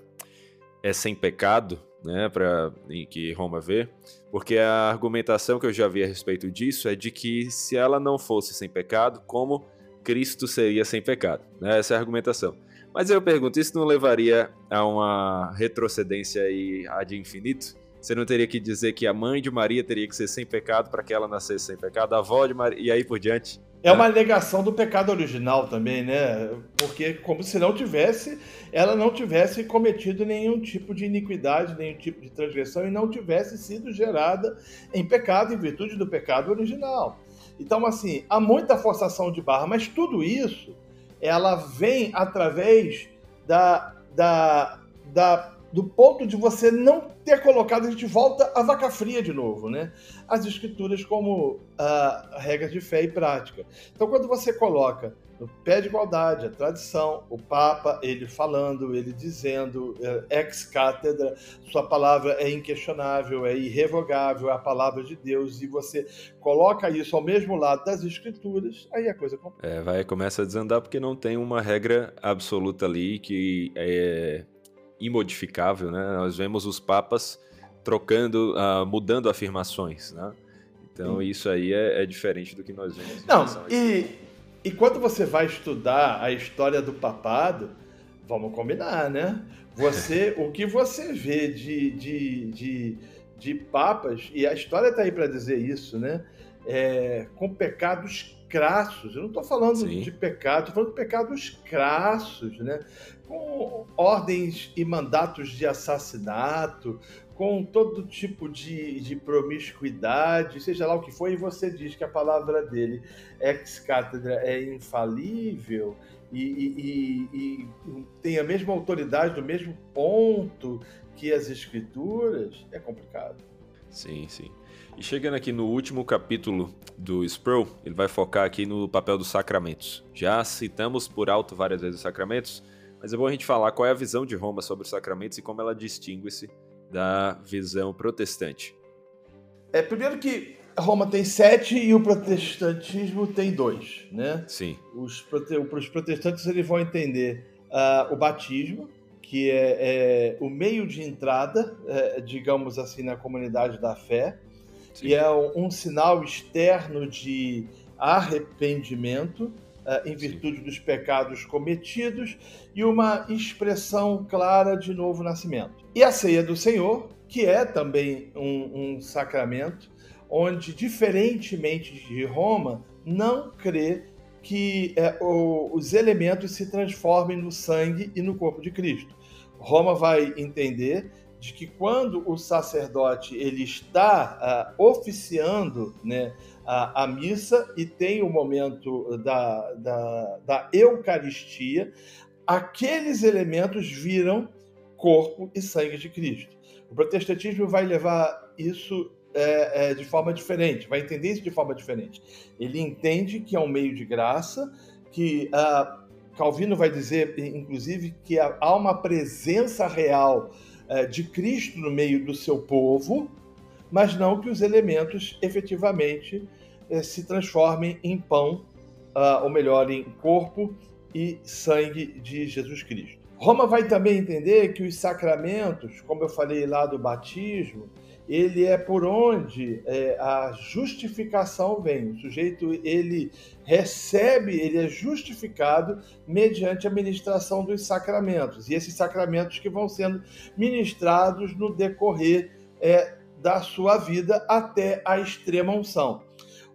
é sem pecado, né, para que Roma vê, porque a argumentação que eu já vi a respeito disso é de que se ela não fosse sem pecado, como Cristo seria sem pecado, né? Essa é a argumentação. Mas eu pergunto, isso não levaria a uma retrocedência aí ad infinito? Você não teria que dizer que a mãe de Maria teria que ser sem pecado para que ela nascesse sem pecado, a avó de Maria, e aí por diante? É uma negação do pecado original também, né? Porque como se não tivesse, ela não tivesse cometido nenhum tipo de iniquidade, nenhum tipo de transgressão e não tivesse sido gerada em pecado em virtude do pecado original. Então, assim, há muita forçação de barra, mas tudo isso ela vem através da, da, da do ponto de você não ter colocado, a gente volta a vaca fria de novo, né? As escrituras como uh, regras de fé e prática. Então, quando você coloca no pé de igualdade a tradição, o Papa, ele falando, ele dizendo, é, ex cátedra, sua palavra é inquestionável, é irrevogável, é a palavra de Deus, e você coloca isso ao mesmo lado das escrituras, aí a coisa complica. É, vai começa a desandar porque não tem uma regra absoluta ali que é imodificável, né? Nós vemos os papas trocando, uh, mudando afirmações, né? Então Sim. isso aí é, é, diferente do que nós vemos. Não, e, e quando você vai estudar a história do papado, vamos combinar, né? Você, o que você vê de, de, de, de papas, e a história está aí para dizer isso, né? É, com pecados crassos. Eu não estou falando Sim. de pecado, estou falando de pecados crassos, né? Com ordens e mandatos de assassinato, com todo tipo de, de promiscuidade, seja lá o que for, e você diz que a palavra dele, ex-cátedra, é infalível e, e, e, e tem a mesma autoridade, do mesmo ponto que as escrituras, é complicado. Sim, sim. E chegando aqui no último capítulo do Sproul, ele vai focar aqui no papel dos sacramentos. Já citamos por alto várias vezes os sacramentos, mas é bom a gente falar qual é a visão de Roma sobre os sacramentos e como ela distingue-se da visão protestante. É primeiro que Roma tem sete e o protestantismo tem dois, né? Sim. Os, prote... os protestantes eles vão entender uh, o batismo, que é, é, o meio de entrada, é, digamos assim, na comunidade da fé, Sim. e é um, um, sinal externo de arrependimento em virtude dos pecados cometidos e uma expressão clara de novo nascimento. E a ceia do Senhor, que é também um, um sacramento, onde, diferentemente de Roma, não crê que é, o, os elementos se transformem no sangue e no corpo de Cristo. Roma vai entender de que quando o sacerdote ele está uh, oficiando né, a, a, missa e tem o momento da, da, da Eucaristia, aqueles elementos viram corpo e sangue de Cristo. O protestantismo vai levar isso é, é, de forma diferente, vai entender isso de forma diferente. Ele entende que é um meio de graça, que uh, Calvino vai dizer, inclusive, que há uma presença real é, de Cristo no meio do seu povo, mas não que os elementos efetivamente se transformem em pão, uh, ou melhor, em corpo e sangue de Jesus Cristo. Roma vai também entender que os sacramentos, como eu falei lá do batismo, ele é por onde é, a justificação vem. O sujeito ele recebe, ele é justificado mediante a ministração dos sacramentos. E esses sacramentos que vão sendo ministrados no decorrer é, da sua vida até a extrema unção.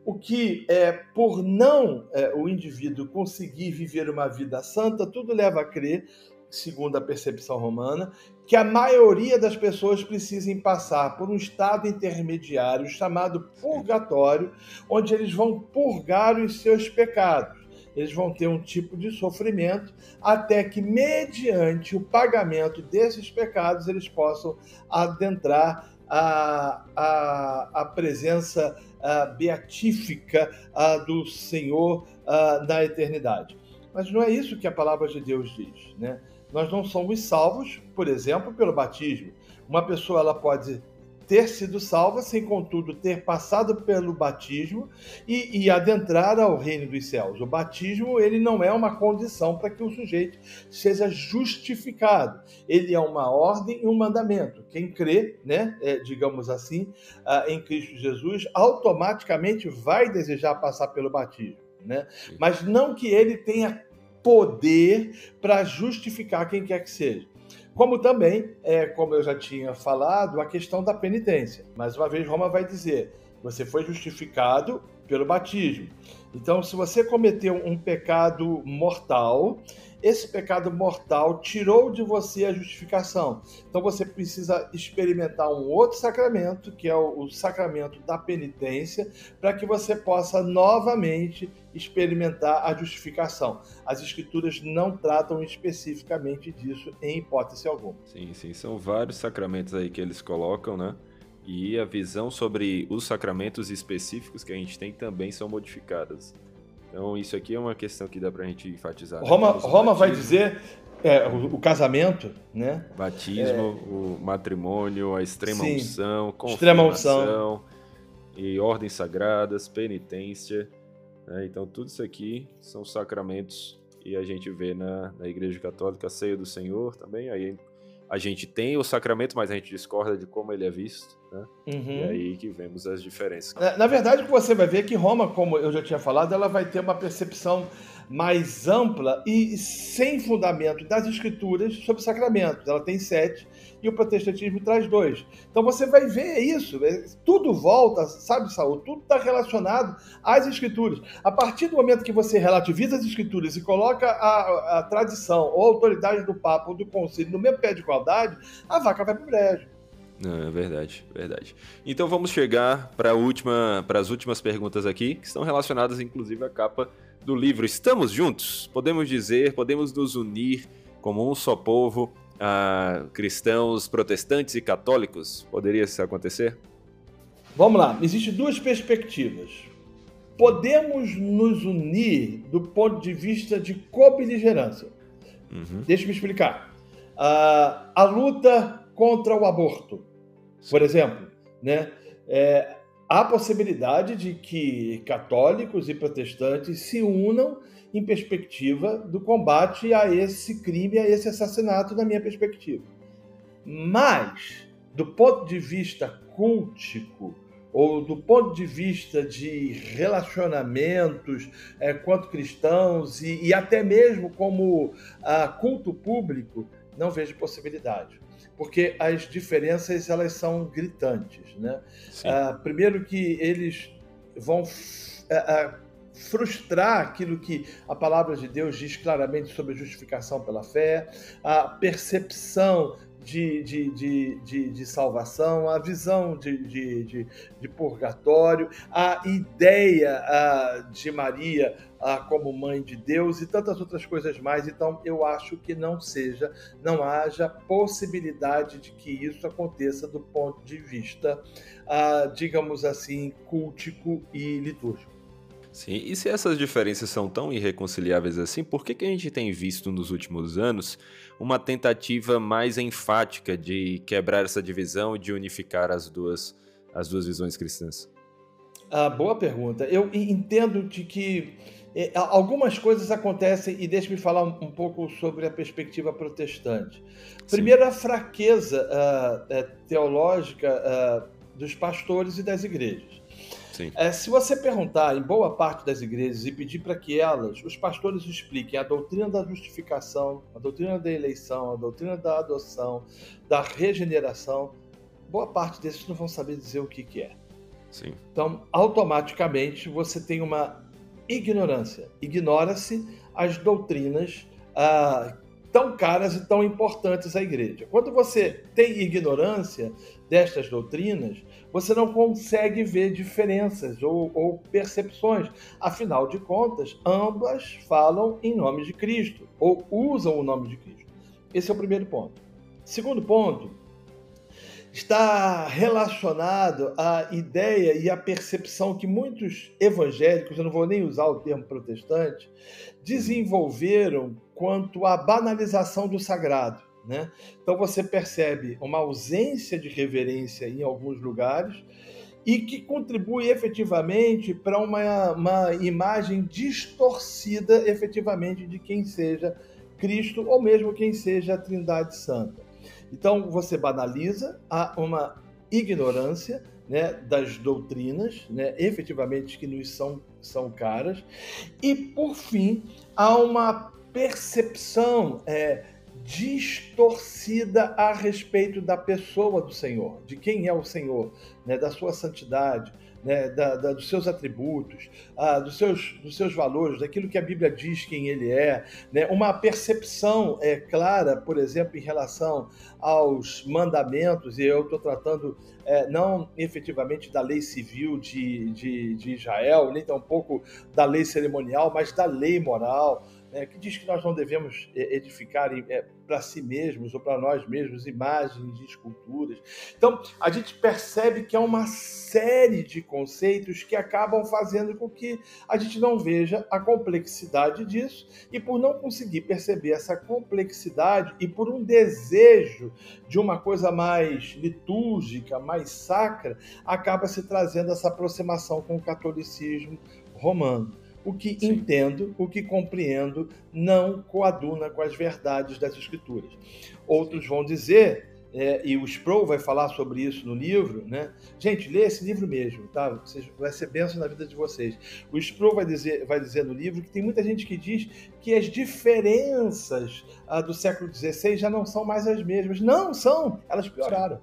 O que é por não é, o indivíduo conseguir viver uma vida santa, tudo leva a crer segundo a percepção romana, que a maioria das pessoas precisem passar por um estado intermediário chamado purgatório, onde eles vão purgar os seus pecados. Eles vão ter um tipo de sofrimento até que, mediante o pagamento desses pecados, eles possam adentrar a, a, a presença a, beatífica a, do Senhor na eternidade. Mas não é isso que a palavra de Deus diz, né? Nós não somos salvos, por exemplo, pelo batismo. Uma pessoa ela pode ter sido salva, sem contudo ter passado pelo batismo e, e, adentrar ao reino dos céus. O batismo ele não é uma condição para que o sujeito seja justificado. Ele é uma ordem e um mandamento. Quem crê, né, é, digamos assim, uh, em Cristo Jesus, automaticamente vai desejar passar pelo batismo. Né? Mas não que ele tenha poder para justificar quem quer que seja. Como também, é, como eu já tinha falado, a questão da penitência. Mais uma vez, Roma vai dizer: você foi justificado pelo batismo. Então, se você cometeu um pecado mortal, esse pecado mortal tirou de você a justificação. Então você precisa experimentar um outro sacramento, que é o, sacramento da penitência, para que você possa novamente experimentar a justificação. As escrituras não tratam especificamente disso em hipótese alguma. Sim, sim, são vários sacramentos aí que eles colocam, né? E a visão sobre os sacramentos específicos que a gente tem também são modificadas. Então, isso aqui é uma questão que dá para a gente enfatizar. Né? Roma, Roma vai dizer é, o, o, casamento, né? Batismo, é... o matrimônio, a extrema Sim. unção, confirmação, extrema unção. e ordens sagradas, penitência. Né? Então, tudo isso aqui são sacramentos e a gente vê na, na Igreja Católica a ceia do Senhor também. Aí a gente tem o sacramento, mas a gente discorda de como ele é visto. Né? Uhum. E aí que vemos as diferenças. Na, na, verdade, o que você vai ver é que Roma, como eu já tinha falado, ela vai ter uma percepção mais ampla e sem fundamento das escrituras sobre sacramentos. Ela tem sete e o protestantismo traz dois. Então você vai ver isso, é, tudo volta, sabe, Saul? Tudo está relacionado às escrituras. A partir do momento que você relativiza as escrituras e coloca a, a tradição ou a autoridade do Papa ou do Conselho no mesmo pé de igualdade, a vaca vai para o brejo. É verdade, verdade. Então vamos chegar para última, as últimas perguntas aqui, que estão relacionadas inclusive à capa do livro. Estamos juntos? Podemos dizer, podemos nos unir como um só povo a cristãos, protestantes e católicos? Poderia isso acontecer? Vamos lá, existem duas perspectivas. Podemos nos unir do ponto de vista de cobeligerância. Uhum. Deixa eu me explicar. Uh, a luta contra o aborto, por exemplo, né? É, há possibilidade de que católicos e protestantes se unam em perspectiva do combate a esse crime, a esse assassinato, na minha perspectiva. Mas, do ponto de vista cultico, ou do ponto de vista de relacionamentos é, quanto cristãos e, e, até mesmo como ah, culto público, não vejo possibilidade. Porque as diferenças elas são gritantes. Né? Ah, primeiro que eles vão ah, frustrar aquilo que a palavra de Deus diz claramente sobre a justificação pela fé, a percepção de, de, de, de, de salvação, a visão de, de, de, de purgatório, a ideia a, de Maria a, como mãe de Deus e tantas outras coisas mais. Então, eu acho que não seja, não haja possibilidade de que isso aconteça do ponto de vista, a, digamos assim, cultico e litúrgico. Sim, e se essas diferenças são tão irreconciliáveis assim, por que, que a gente tem visto nos últimos anos uma tentativa mais enfática de quebrar essa divisão e de unificar as duas, as duas visões cristãs? Ah, boa pergunta. Eu entendo de que é, algumas coisas acontecem, e deixe-me falar um, um, pouco sobre a perspectiva protestante. Primeiro, Sim. a fraqueza uh, teológica uh, dos pastores e das igrejas. É, se você perguntar em boa parte das igrejas e pedir para que elas, os pastores, expliquem a doutrina da justificação, a doutrina da eleição, a doutrina da adoção, da regeneração, boa parte desses não vão saber dizer o que, que é. Sim. Então, automaticamente, você tem uma ignorância. Ignora-se as doutrinas ah, tão caras e tão importantes à igreja. Quando você tem ignorância destas doutrinas, você não consegue ver diferenças ou, ou, percepções. Afinal de contas, ambas falam em nome de Cristo ou usam o nome de Cristo. Esse é o primeiro ponto. Segundo ponto, está relacionado à ideia e à percepção que muitos evangélicos, eu não vou nem usar o termo protestante, desenvolveram quanto à banalização do sagrado. Né? Então você percebe uma ausência de reverência em alguns lugares e que contribui efetivamente para uma, uma imagem distorcida efetivamente de quem seja Cristo ou mesmo quem seja a Trindade Santa. Então você banaliza há uma ignorância né, das doutrinas, né, efetivamente que nos são, são caras, e por fim há uma percepção é, distorcida a respeito da pessoa do Senhor, de quem é o Senhor, né, da sua santidade, né, da, da, dos seus atributos, ah, dos, seus, dos seus valores, daquilo que a Bíblia diz quem ele é, né, uma percepção é, clara, por exemplo, em relação aos mandamentos, e eu estou tratando é, não efetivamente da lei civil de, de, de Israel, nem tampouco da lei cerimonial, mas da lei moral, né, que diz que nós não devemos é, edificar é, para si mesmos ou para nós mesmos imagens e esculturas. Então, a gente percebe que há uma série de conceitos que acabam fazendo com que a gente não veja a complexidade disso e por não conseguir perceber essa complexidade e por um desejo de uma coisa mais litúrgica, mais sacra, acaba se trazendo essa aproximação com o catolicismo romano o que Sim. entendo, o que compreendo, não coaduna com as verdades das Escrituras. Outros vão dizer, é, e o Sproul vai falar sobre isso no livro, né? Gente, lê esse livro mesmo, tá? Vai ser benção na vida de vocês. O Sproul vai dizer, vai dizer no livro que tem muita gente que diz que as diferenças ah, do século XVI já não são mais as mesmas. Não são, elas pioraram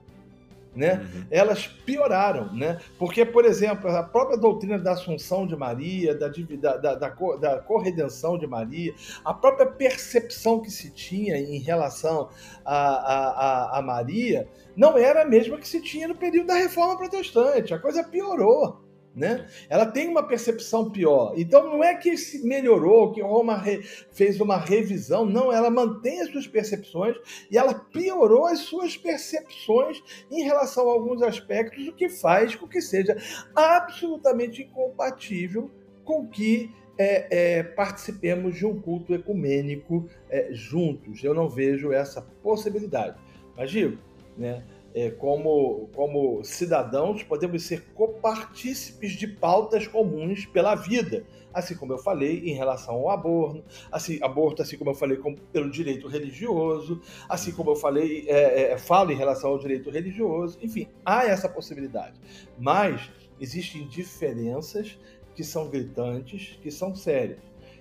né? Uhum. Elas pioraram, né? Porque, por exemplo, a própria doutrina da Assunção de Maria, da, da, da, da, corredenção de Maria, a própria percepção que se tinha em relação a, a, a, a Maria, não era a mesma que se tinha no período da Reforma Protestante. A coisa piorou né? Ela tem uma percepção pior. Então não é que se melhorou, que Roma re... fez uma revisão, não, ela mantém as suas percepções e ela piorou as suas percepções em relação a alguns aspectos, o que faz com que seja absolutamente incompatível com que é, é, participemos de um culto ecumênico é, juntos. Eu não vejo essa possibilidade. Mas digo, né? É, como, como cidadãos, podemos ser copartícipes de pautas comuns pela vida. Assim como eu falei em relação ao aborto, assim, aborto, assim como eu falei com, pelo direito religioso, assim como eu falei, é, é, falo em relação ao direito religioso, enfim, há essa possibilidade. Mas existem diferenças que são gritantes, que são sérias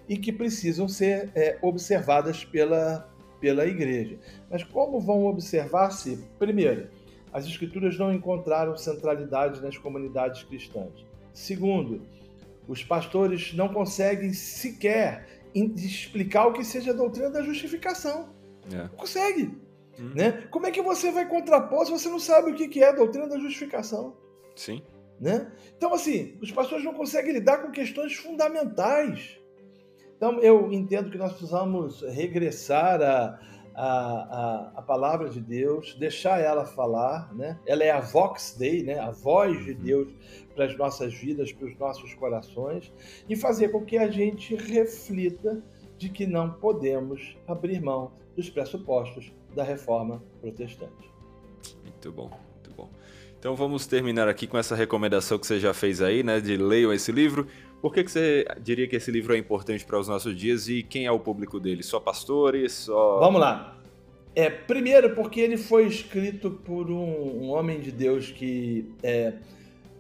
e que precisam ser é, observadas pela, pela igreja. Mas como vão observar se, primeiro, as escrituras não encontraram centralidade nas comunidades cristãs. Segundo, os pastores não conseguem sequer explicar o que seja a doutrina da justificação. É. Não consegue. Uhum. Né? Como é que você vai contrapor se você não sabe o que é a doutrina da justificação? Sim. Né? Então, assim, os pastores não conseguem lidar com questões fundamentais. Então, eu entendo que nós precisamos regressar a, a, a, a, palavra de Deus, deixar ela falar, né? Ela é a vox dei, né? A voz de uhum. Deus para as nossas vidas, para os nossos corações e fazer com que a gente reflita de que não podemos abrir mão dos pressupostos da reforma protestante. Muito bom, muito bom. Então vamos terminar aqui com essa recomendação que você já fez aí, né? De leiam esse livro. Por que, que você diria que esse livro é importante para os nossos dias e quem é o público dele? Só pastores? Só... Vamos lá. É, primeiro, porque ele foi escrito por um, um homem de Deus que é,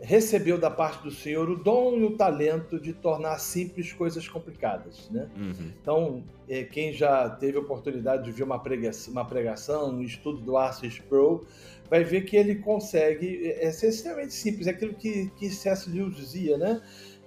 recebeu da parte do Senhor o dom e o talento de tornar simples coisas complicadas. Né? Uhum. Então, é, quem já teve a oportunidade de ver uma pregação, uma pregação um estudo do Arthur Sproul, vai ver que ele consegue é, é ser extremamente simples. É aquilo que, que C.S. Lewis dizia, né?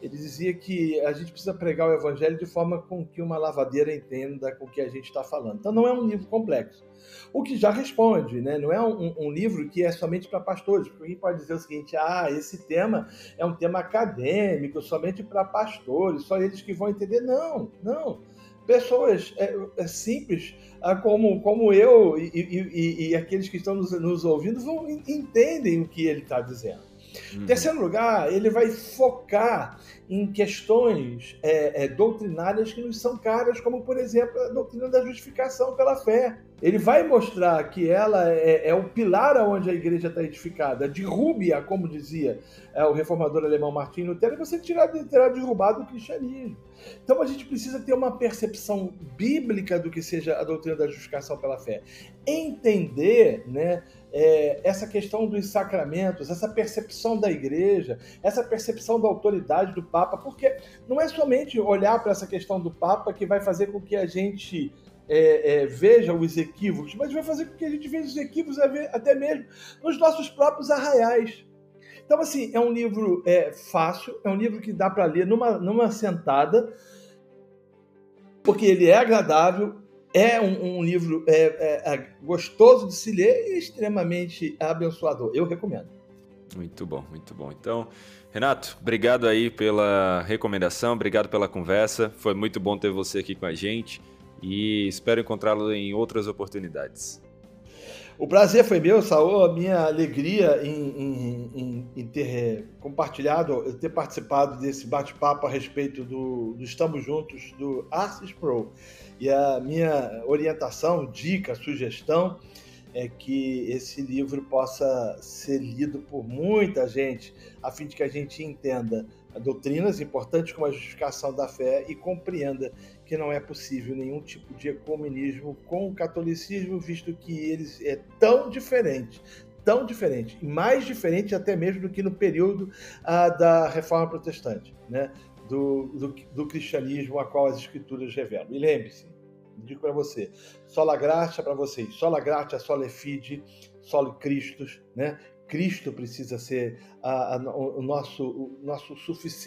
Ele dizia que a gente precisa pregar o evangelho de forma com que uma lavadeira entenda com o que a gente está falando. Então não é um livro complexo. O que já responde, né? não é um, um livro que é somente para pastores, porque alguém pode dizer o seguinte: ah, esse tema é um tema acadêmico, somente para pastores, só eles que vão entender. Não, não. Pessoas é, é simples, ah, como, como eu e, e, e, aqueles que estão nos, nos ouvindo, vão, entendem o que ele está dizendo. Uhum. Terceiro lugar, ele vai focar em questões é, é, doutrinárias que nos são caras, como, por exemplo, a doutrina da justificação pela fé. Ele vai mostrar que ela é, é o pilar aonde a igreja está edificada. Derrube-a, como dizia é, o reformador alemão Martin Lutero, e você terá, terá derrubado o cristianismo. Então a gente precisa ter uma percepção bíblica do que seja a doutrina da justificação pela fé. Entender né, é, essa questão dos sacramentos, essa percepção da igreja, essa percepção da autoridade do Papa, porque não é somente olhar para essa questão do Papa que vai fazer com que a gente é, é, veja os equívocos, mas vai fazer com que a gente veja os equívocos até mesmo nos nossos próprios arraiais. Então, assim, é um livro é, fácil, é um livro que dá para ler numa, numa sentada, porque ele é agradável, é um, um livro é, é, é, gostoso de se ler e extremamente abençoador. Eu recomendo. Muito bom, muito bom. Então, Renato, obrigado aí pela recomendação, obrigado pela conversa. Foi muito bom ter você aqui com a gente e espero encontrá-lo em outras oportunidades. O prazer foi meu, Saul, a minha alegria em, em, em, em ter compartilhado, ter participado desse bate-papo a respeito do, do, Estamos Juntos, do Arcis Pro. E a minha orientação, dica, sugestão é que esse livro possa ser lido por muita gente, a fim de que a gente entenda doutrinas importantes como a justificação da fé e compreenda que não é possível nenhum tipo de ecumenismo com o catolicismo, visto que eles é tão diferente, tão diferente, e mais diferente até mesmo do que no período ah, da Reforma Protestante, né? Do, do, do, cristianismo a qual as escrituras revelam. E lembre-se, digo para você, sola graça para vocês, sola graça, sola fide, soli Christus, né? Cristo precisa ser a, a, o nosso, o nosso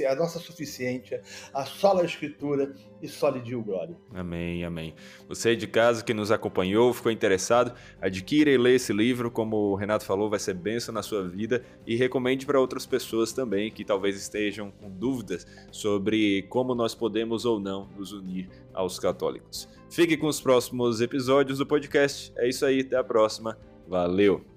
a nossa suficiência, a sola Escritura e só lhe dio glória. Amém, amém. Você de casa que nos acompanhou, ficou interessado, adquira e lê esse livro, como o Renato falou, vai ser bênção na sua vida e recomende para outras pessoas também que talvez estejam com dúvidas sobre como nós podemos ou não nos unir aos católicos. Fique com os próximos episódios do podcast. É isso aí, até a próxima. Valeu!